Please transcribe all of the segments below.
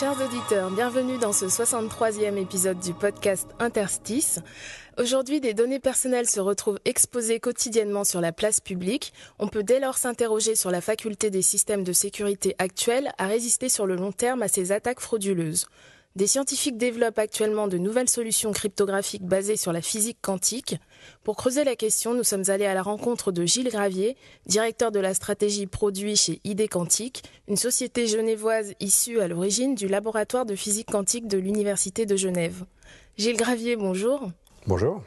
Chers auditeurs, bienvenue dans ce 63e épisode du podcast Interstice. Aujourd'hui, des données personnelles se retrouvent exposées quotidiennement sur la place publique. On peut dès lors s'interroger sur la faculté des systèmes de sécurité actuels à résister sur le long terme à ces attaques frauduleuses. Des scientifiques développent actuellement de nouvelles solutions cryptographiques basées sur la physique quantique. Pour creuser la question, nous sommes allés à la rencontre de Gilles Gravier, directeur de la stratégie produit chez ID Quantique, une société genevoise issue à l'origine du laboratoire de physique quantique de l'Université de Genève. Gilles Gravier, bonjour. Bonjour.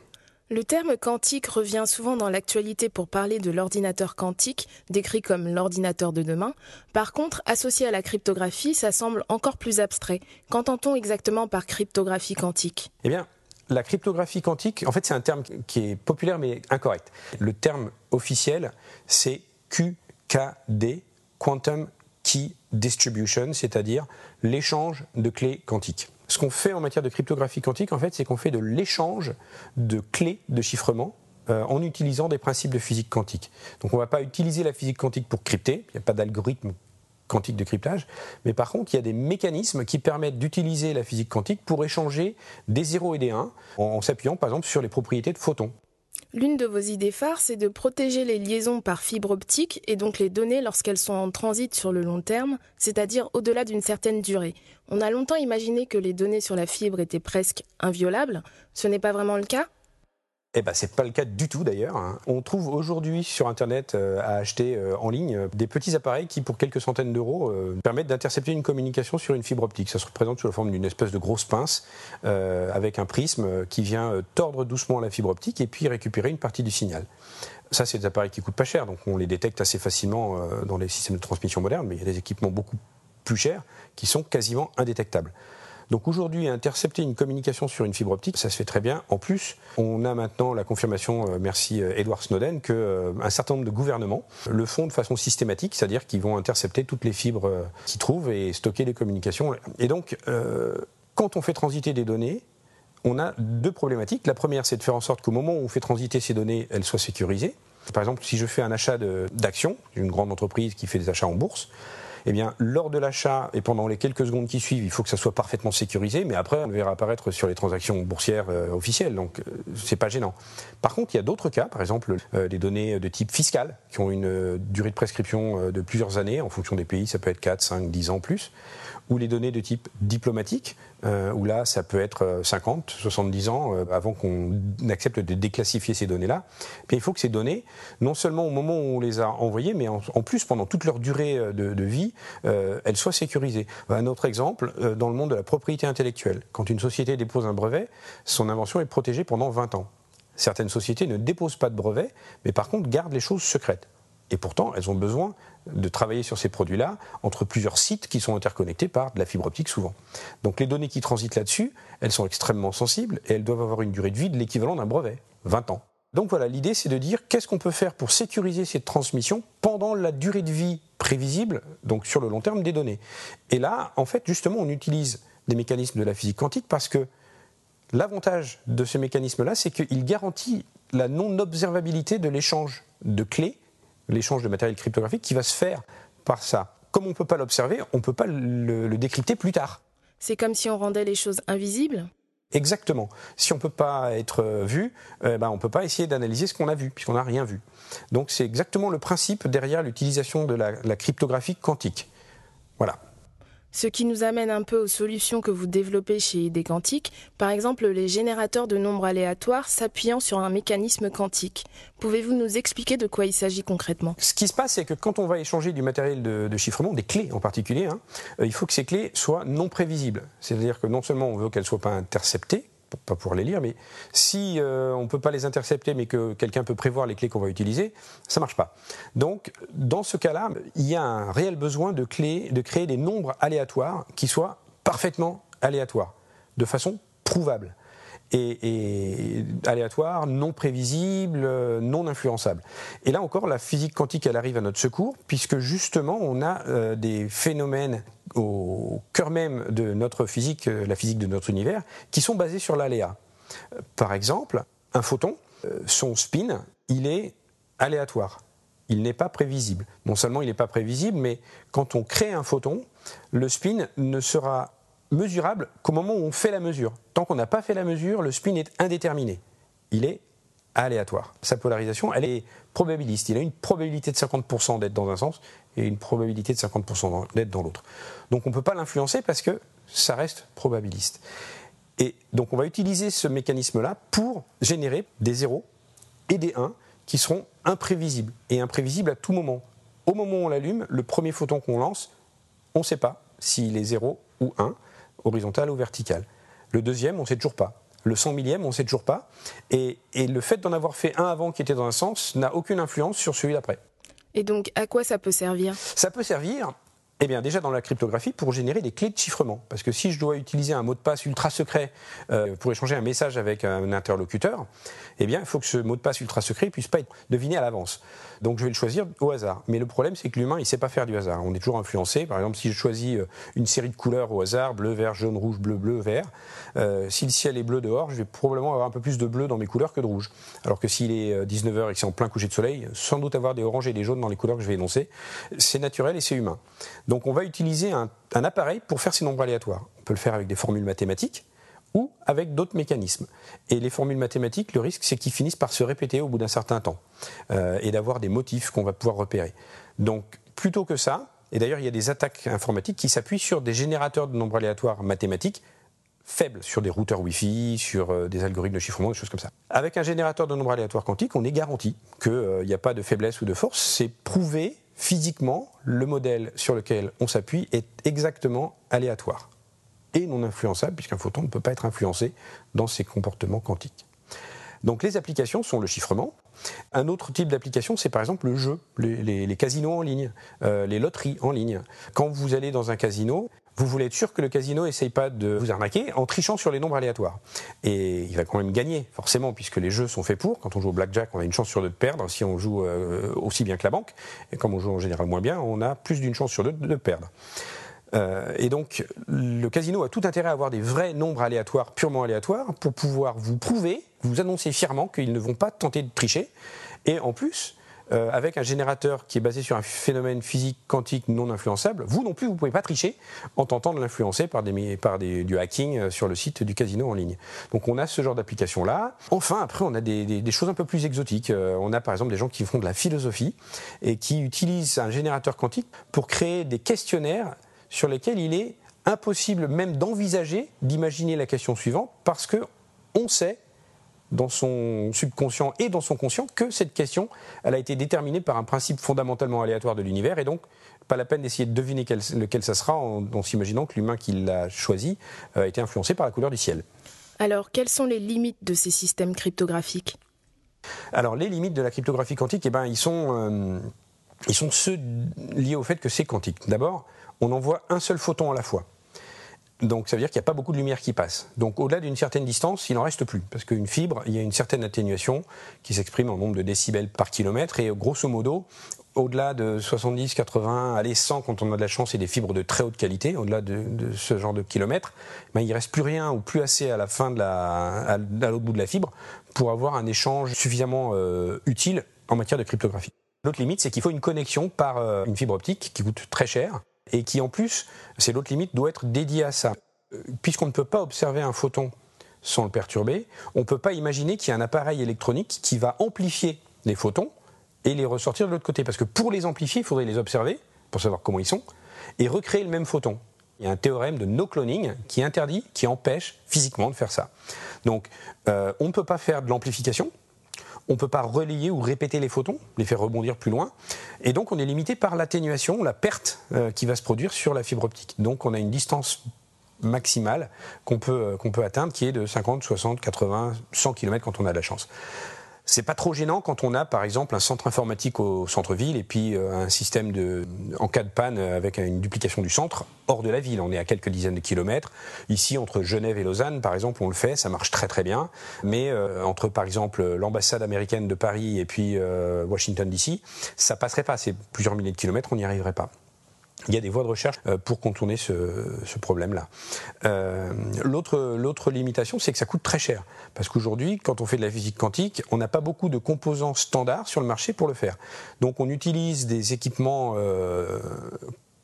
Le terme quantique revient souvent dans l'actualité pour parler de l'ordinateur quantique, décrit comme l'ordinateur de demain. Par contre, associé à la cryptographie, ça semble encore plus abstrait. Qu'entend-on exactement par cryptographie quantique? Eh bien, la cryptographie quantique, en fait, c'est un terme qui est populaire mais incorrect. Le terme officiel, c'est QKD, Quantum Key Distribution, c'est-à-dire l'échange de clés quantiques. Ce qu'on fait en matière de cryptographie quantique, en fait, c'est qu'on fait de l'échange de clés de chiffrement euh, en utilisant des principes de physique quantique. Donc on ne va pas utiliser la physique quantique pour crypter, il n'y a pas d'algorithme quantique de cryptage, mais par contre, il y a des mécanismes qui permettent d'utiliser la physique quantique pour échanger des 0 et des 1 en, en s'appuyant par exemple sur les propriétés de photons. L'une de vos idées phares, c'est de protéger les liaisons par fibre optique et donc les données lorsqu'elles sont en transit sur le long terme, c'est-à-dire au-delà d'une certaine durée. On a longtemps imaginé que les données sur la fibre étaient presque inviolables. Ce n'est pas vraiment le cas Eh ben, c'est pas le cas du tout d'ailleurs. hein. On trouve aujourd'hui sur Internet euh, à acheter euh, en ligne euh, des petits appareils qui, pour quelques centaines d'euros, permettent d'intercepter une communication sur une fibre optique. Ça se représente sous la forme d'une espèce de grosse pince avec un prisme qui vient tordre doucement la fibre optique et puis récupérer une partie du signal. Ça, c'est des appareils qui coûtent pas cher, donc on les détecte assez facilement dans les systèmes de transmission modernes, mais il y a des équipements beaucoup plus chers qui sont quasiment indétectables. Donc aujourd'hui, intercepter une communication sur une fibre optique, ça se fait très bien. En plus, on a maintenant la confirmation, euh, merci euh, Edward Snowden, que euh, un certain nombre de gouvernements le font de façon systématique, c'est-à-dire qu'ils vont intercepter toutes les fibres qu'ils trouvent et stocker les communications. Et donc, quand on fait transiter des données, on a deux problématiques. La première, c'est de faire en sorte qu'au moment où on fait transiter ces données, elles soient sécurisées. Par exemple, si je fais un achat d'actions, une grande entreprise qui fait des achats en bourse, eh bien, lors de l'achat et pendant les quelques secondes qui suivent, il faut que ça soit parfaitement sécurisé, mais après, on le verra apparaître sur les transactions boursières euh, officielles, donc euh, c'est pas gênant. Par contre, il y a d'autres cas, par exemple, euh, des données de type fiscal, qui ont une euh, durée de prescription euh, de plusieurs années, en fonction des pays, ça peut être 4, 5, 10 ans plus, ou les données de type diplomatique, euh, où là, ça peut être euh, 50, 70 ans euh, avant qu'on accepte de déclassifier ces données-là. Il faut que ces données, non seulement au moment où on les a envoyées, mais en, plus pendant toute leur durée euh, de, vie, euh, elles soient sécurisées. Un autre exemple, euh, dans le monde de la propriété intellectuelle, quand une société dépose un brevet, son invention est protégée pendant 20 ans. Certaines sociétés ne déposent pas de brevet, mais par contre gardent les choses secrètes. Et pourtant, elles ont besoin de travailler sur ces produits-là entre plusieurs sites qui sont interconnectés par de la fibre optique souvent. Donc les données qui transitent là-dessus, elles sont extrêmement sensibles et elles doivent avoir une durée de vie de l'équivalent d'un brevet, 20 ans. Donc voilà, l'idée c'est de dire qu'est-ce qu'on peut faire pour sécuriser cette transmission pendant la durée de vie prévisible, donc sur le long terme des données. Et là, en fait, justement, on utilise des mécanismes de la physique quantique parce que L'avantage de ce mécanisme-là, c'est qu'il garantit la non-observabilité de l'échange de clés, l'échange de matériel cryptographique qui va se faire par ça. Comme on ne peut pas l'observer, on ne peut pas le, le décrypter plus tard. C'est comme si on rendait les choses invisibles Exactement. Si on ne peut pas être euh, vu, euh, ben, on ne peut pas essayer d'analyser ce qu'on a vu, puisqu'on n'a rien vu. Donc c'est exactement le principe derrière l'utilisation de la, la cryptographie quantique. Voilà. Ce qui nous amène un peu aux solutions que vous développez chez ID Quantique, par exemple les générateurs de nombres aléatoires s'appuyant sur un mécanisme quantique. Pouvez-vous nous expliquer de quoi il s'agit concrètement? Ce qui se passe, c'est que quand on va échanger du matériel de, chiffrement, des clés en particulier, hein, euh, il faut que ces clés soient non prévisibles. C'est-à-dire que non seulement on veut qu'elles ne soient pas interceptées, pas pour les lire, mais si euh, on ne peut pas les intercepter, mais que quelqu'un peut prévoir les clés qu'on va utiliser, ça marche pas. Donc, dans ce cas-là, il y a un réel besoin de, clés, de créer des nombres aléatoires qui soient parfaitement aléatoires, de façon prouvable. Et, aléatoire, non prévisible, non influençable. Et là encore, la physique quantique, elle arrive à notre secours, puisque justement, on a euh, des phénomènes au cœur même de notre physique, euh, la physique de notre univers, qui sont basés sur l'aléa. Par exemple, un photon, euh, son spin, il est aléatoire. Il n'est pas prévisible. Non seulement il n'est pas prévisible, mais quand on crée un photon, le spin ne sera mesurable qu'au moment où on fait la mesure. Tant qu'on n'a pas fait la mesure, le spin est indéterminé. Il est aléatoire. Sa polarisation, elle est probabiliste. Il a une probabilité de 50% d'être dans un sens et une probabilité de 50% d'être dans l'autre. Donc on ne peut pas l'influencer parce que ça reste probabiliste. Et donc on va utiliser ce mécanisme-là pour générer des zéros et des 1 qui seront imprévisibles, et imprévisibles à tout moment. Au moment où on l'allume, le premier photon qu'on lance, on ne sait pas s'il est 0 ou 1, horizontal ou vertical. Le deuxième, on ne sait toujours pas. Le 100 millième, on ne sait toujours pas. Et, et le fait d'en avoir fait un avant qui était dans un sens n'a aucune influence sur celui d'après. Et donc, à quoi ça peut servir? Ça peut servir eh bien, déjà dans la cryptographie, pour générer des clés de chiffrement. Parce que si je dois utiliser un mot de passe ultra secret euh, pour échanger un message avec un interlocuteur, eh bien, il faut que ce mot de passe ultra secret puisse pas être deviné à l'avance. Donc, je vais le choisir au hasard. Mais le problème, c'est que l'humain, il ne sait pas faire du hasard. On est toujours influencé. Par exemple, si je choisis euh, une série de couleurs au hasard, bleu, vert, jaune, rouge, bleu, bleu, vert, euh, si le ciel est bleu dehors, je vais probablement avoir un peu plus de bleu dans mes couleurs que de rouge. Alors que s'il est 19h et que c'est en plein coucher de soleil, sans doute avoir des oranges et des jaunes dans les couleurs que je vais énoncer. C'est naturel et c'est humain. Donc, on va utiliser un, appareil pour faire ces nombres aléatoires. On peut le faire avec des formules mathématiques ou avec d'autres mécanismes. Et les formules mathématiques, le risque, c'est qu'ils finissent par se répéter au bout d'un certain temps euh, et d'avoir des motifs qu'on va pouvoir repérer. Donc, plutôt que ça, et d'ailleurs, il y a des attaques informatiques qui s'appuient sur des générateurs de nombres aléatoires mathématiques faibles, sur des routeurs Wi-Fi, sur euh, des algorithmes de chiffrement, des choses comme ça. Avec un générateur de nombres aléatoires quantiques, on est garanti qu'il n'y a pas de faiblesse ou de force. C'est prouvé physiquement, le modèle sur lequel on s'appuie est exactement aléatoire et non influençable, puisqu'un photon ne peut pas être influencé dans ses comportements quantiques. Donc les applications sont le chiffrement. Un autre type d'application, c'est par exemple le jeu, les, casinos en ligne, euh, les loteries en ligne. Quand vous allez dans un casino, vous voulez être sûr que le casino n'essaye pas de vous arnaquer en trichant sur les nombres aléatoires. Et il va quand même gagner, forcément, puisque les jeux sont faits pour. Quand on joue au blackjack, on a une chance sur deux de perdre si on joue euh, aussi bien que la banque. Et comme on joue en général moins bien, on a plus d'une chance sur deux de perdre. Euh, et donc, le casino a tout intérêt à avoir des vrais nombres aléatoires, purement aléatoires, pour pouvoir vous prouver, vous annoncer fièrement qu'ils ne vont pas tenter de tricher. Et en plus, euh, avec un générateur qui est basé sur un phénomène physique quantique non influençable, vous non plus, vous ne pouvez pas tricher en tentant de l'influencer par, des, du hacking euh, sur le site du casino en ligne. Donc on a ce genre d'application-là. Enfin, après, on a des, des, choses un peu plus exotiques. Euh, on a par exemple des gens qui font de la philosophie et qui utilisent un générateur quantique pour créer des questionnaires sur lesquels il est impossible même d'envisager d'imaginer la question suivante parce que on sait dans son subconscient et dans son conscient que cette question, elle a été déterminée par un principe fondamentalement aléatoire de l'univers et donc pas la peine d'essayer de deviner lequel ça sera en, s'imaginant que l'humain qui l'a choisi euh, a été influencé par la couleur du ciel. Alors, quelles sont les limites de ces systèmes cryptographiques? Alors, les limites de la cryptographie quantique, eh ben, ils, sont, euh, ils sont ceux liés au fait que c'est quantique. D'abord, on envoie un seul photon à la fois. Donc ça veut dire qu'il n'y a pas beaucoup de lumière qui passe. Donc au-delà d'une certaine distance, il n'en reste plus. Parce qu'une fibre, il y a une certaine atténuation qui s'exprime en nombre de décibels par kilomètre. Et grosso modo, au-delà de 70, 80, allez 100 quand on a de la chance et des fibres de très haute qualité, au-delà de, ce genre de kilomètres, ben, il reste plus rien ou plus assez à la fin de la, l'autre bout de la fibre pour avoir un échange suffisamment euh, utile en matière de cryptographie. L'autre limite, c'est qu'il faut une connexion par euh, une fibre optique qui coûte très cher et qui en plus, c'est l'autre limite, doit être dédié à ça. Euh, puisqu'on ne peut pas observer un photon sans le perturber, on ne peut pas imaginer qu'il y a un appareil électronique qui va amplifier les photons et les ressortir de l'autre côté. Parce que pour les amplifier, il faudrait les observer, pour savoir comment ils sont, et recréer le même photon. Il y a un théorème de no cloning qui interdit, qui empêche physiquement de faire ça. Donc, euh, on ne peut pas faire de l'amplification, on ne peut pas relayer ou répéter les photons, les faire rebondir plus loin. Et donc on est limité par l'atténuation, la perte euh, qui va se produire sur la fibre optique. Donc on a une distance maximale qu'on peut, euh, qu'on peut atteindre qui est de 50, 60, 80, 100 km quand on a de la chance. C'est pas trop gênant quand on a par exemple un centre informatique au centre-ville et puis euh, un système de, en cas de panne avec une duplication du centre hors de la ville. On est à quelques dizaines de kilomètres. Ici, entre Genève et Lausanne, par exemple, on le fait, ça marche très très bien. Mais euh, entre par exemple l'ambassade américaine de Paris et puis euh, Washington DC, ça passerait pas. C'est plusieurs milliers de kilomètres, on n'y arriverait pas il y a des voies de recherche euh, pour contourner ce, problème-là. Euh, l'autre limitation, c'est que ça coûte très cher. Parce qu'aujourd'hui, quand on fait de la physique quantique, on n'a pas beaucoup de composants standards sur le marché pour le faire. Donc on utilise des équipements euh,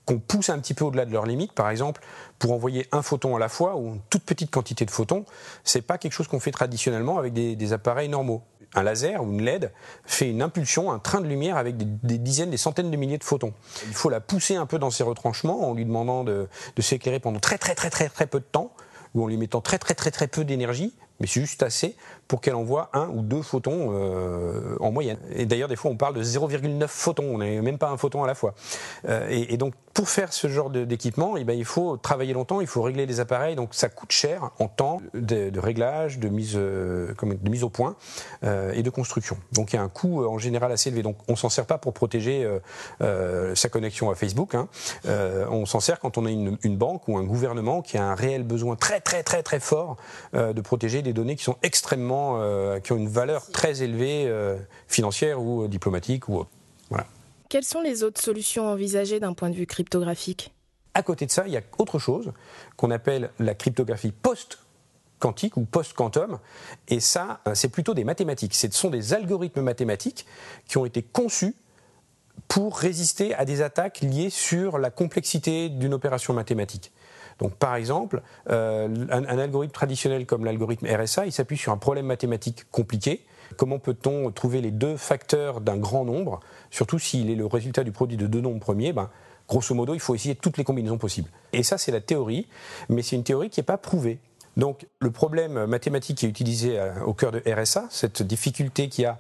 qu'on pousse un petit peu au-delà de leurs limites. Par exemple, pour envoyer un photon à la fois ou une toute petite quantité de photons, c'est pas quelque chose qu'on fait traditionnellement avec des appareils normaux un laser ou une LED fait une impulsion, un train de lumière avec des, dizaines, des centaines de milliers de photons. Il faut la pousser un peu dans ses retranchements en lui demandant de, s'éclairer pendant très très très très très peu de temps ou en lui mettant très très très très peu d'énergie, mais c'est juste assez pour qu'elle envoie un ou deux photons euh, en moyenne. Et d'ailleurs, des fois, on parle de 0,9 photons, on n'est même pas un photon à la fois. Euh, et, donc, pour faire ce genre d'équipement, eh ben, il faut travailler longtemps, il faut régler les appareils, donc ça coûte cher en temps de, réglage, de mise, euh, de mise au point et de construction. Donc, il y a un coût en général assez élevé. Donc, on s'en sert pas pour protéger sa connexion à Facebook. Hein. on s'en sert quand on a une, une, banque ou un gouvernement qui a un réel besoin très, très, très, très fort de protéger des données qui sont extrêmement euh, qui ont une valeur très élevée euh, financière ou euh, diplomatique ou autre. Voilà. Quelles sont les autres solutions envisagées d'un point de vue cryptographique? À côté de ça, il y a autre chose qu'on appelle la cryptographie post quantique ou post-quantum. Et ça, c'est plutôt des mathématiques. Ce sont des algorithmes mathématiques qui ont été conçus pour résister à des attaques liées sur la complexité d'une opération mathématique. Donc par exemple, euh, un, algorithme traditionnel comme l'algorithme RSA, il s'appuie sur un problème mathématique compliqué. Comment peut-on trouver les deux facteurs d'un grand nombre, surtout s'il est le résultat du produit de deux nombres premiers ben, Grosso modo, il faut essayer toutes les combinaisons possibles. Et ça, c'est la théorie, mais c'est une théorie qui n'est pas prouvée. Donc le problème mathématique qui est utilisé euh, au cœur de RSA, cette difficulté qu'il y a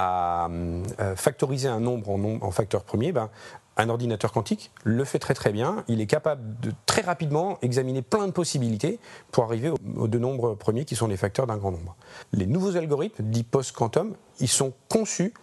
à euh, factoriser un nombre en, en facteur premier, ben, un ordinateur quantique le fait très très bien. Il est capable de très rapidement examiner plein de possibilités pour arriver aux, deux nombres premiers qui sont les facteurs d'un grand nombre. Les nouveaux algorithmes dits post-quantum, ils sont conçus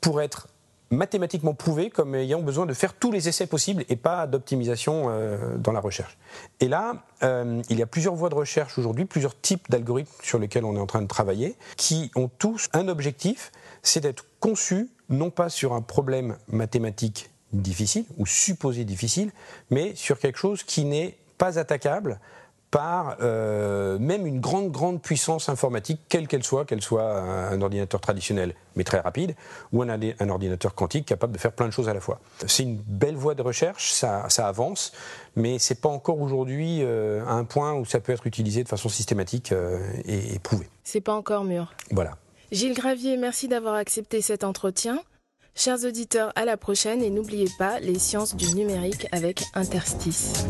pour être mathématiquement prouvés comme ayant besoin de faire tous les essais possibles et pas d'optimisation euh, dans la recherche. Et là, euh, il y a plusieurs voies de recherche aujourd'hui, plusieurs types d'algorithmes sur lesquels on est en train de travailler, qui ont tous un objectif, c'est d'être conçus non pas sur un problème mathématique difficile ou supposé difficile, mais sur quelque chose qui n'est pas attaquable par euh, même une grande, grande puissance informatique, quelle qu'elle soit, qu'elle soit un, ordinateur traditionnel mais très rapide, ou un, un, ordinateur quantique capable de faire plein de choses à la fois. C'est une belle voie de recherche, ça, ça avance, mais c'est pas encore aujourd'hui euh, à un point où ça peut être utilisé de façon systématique euh, et, et prouvé. C'est pas encore mûr. Voilà. Gilles Gravier, merci d'avoir accepté cet entretien. Chers auditeurs, à la prochaine et n'oubliez pas les sciences du numérique avec Interstice.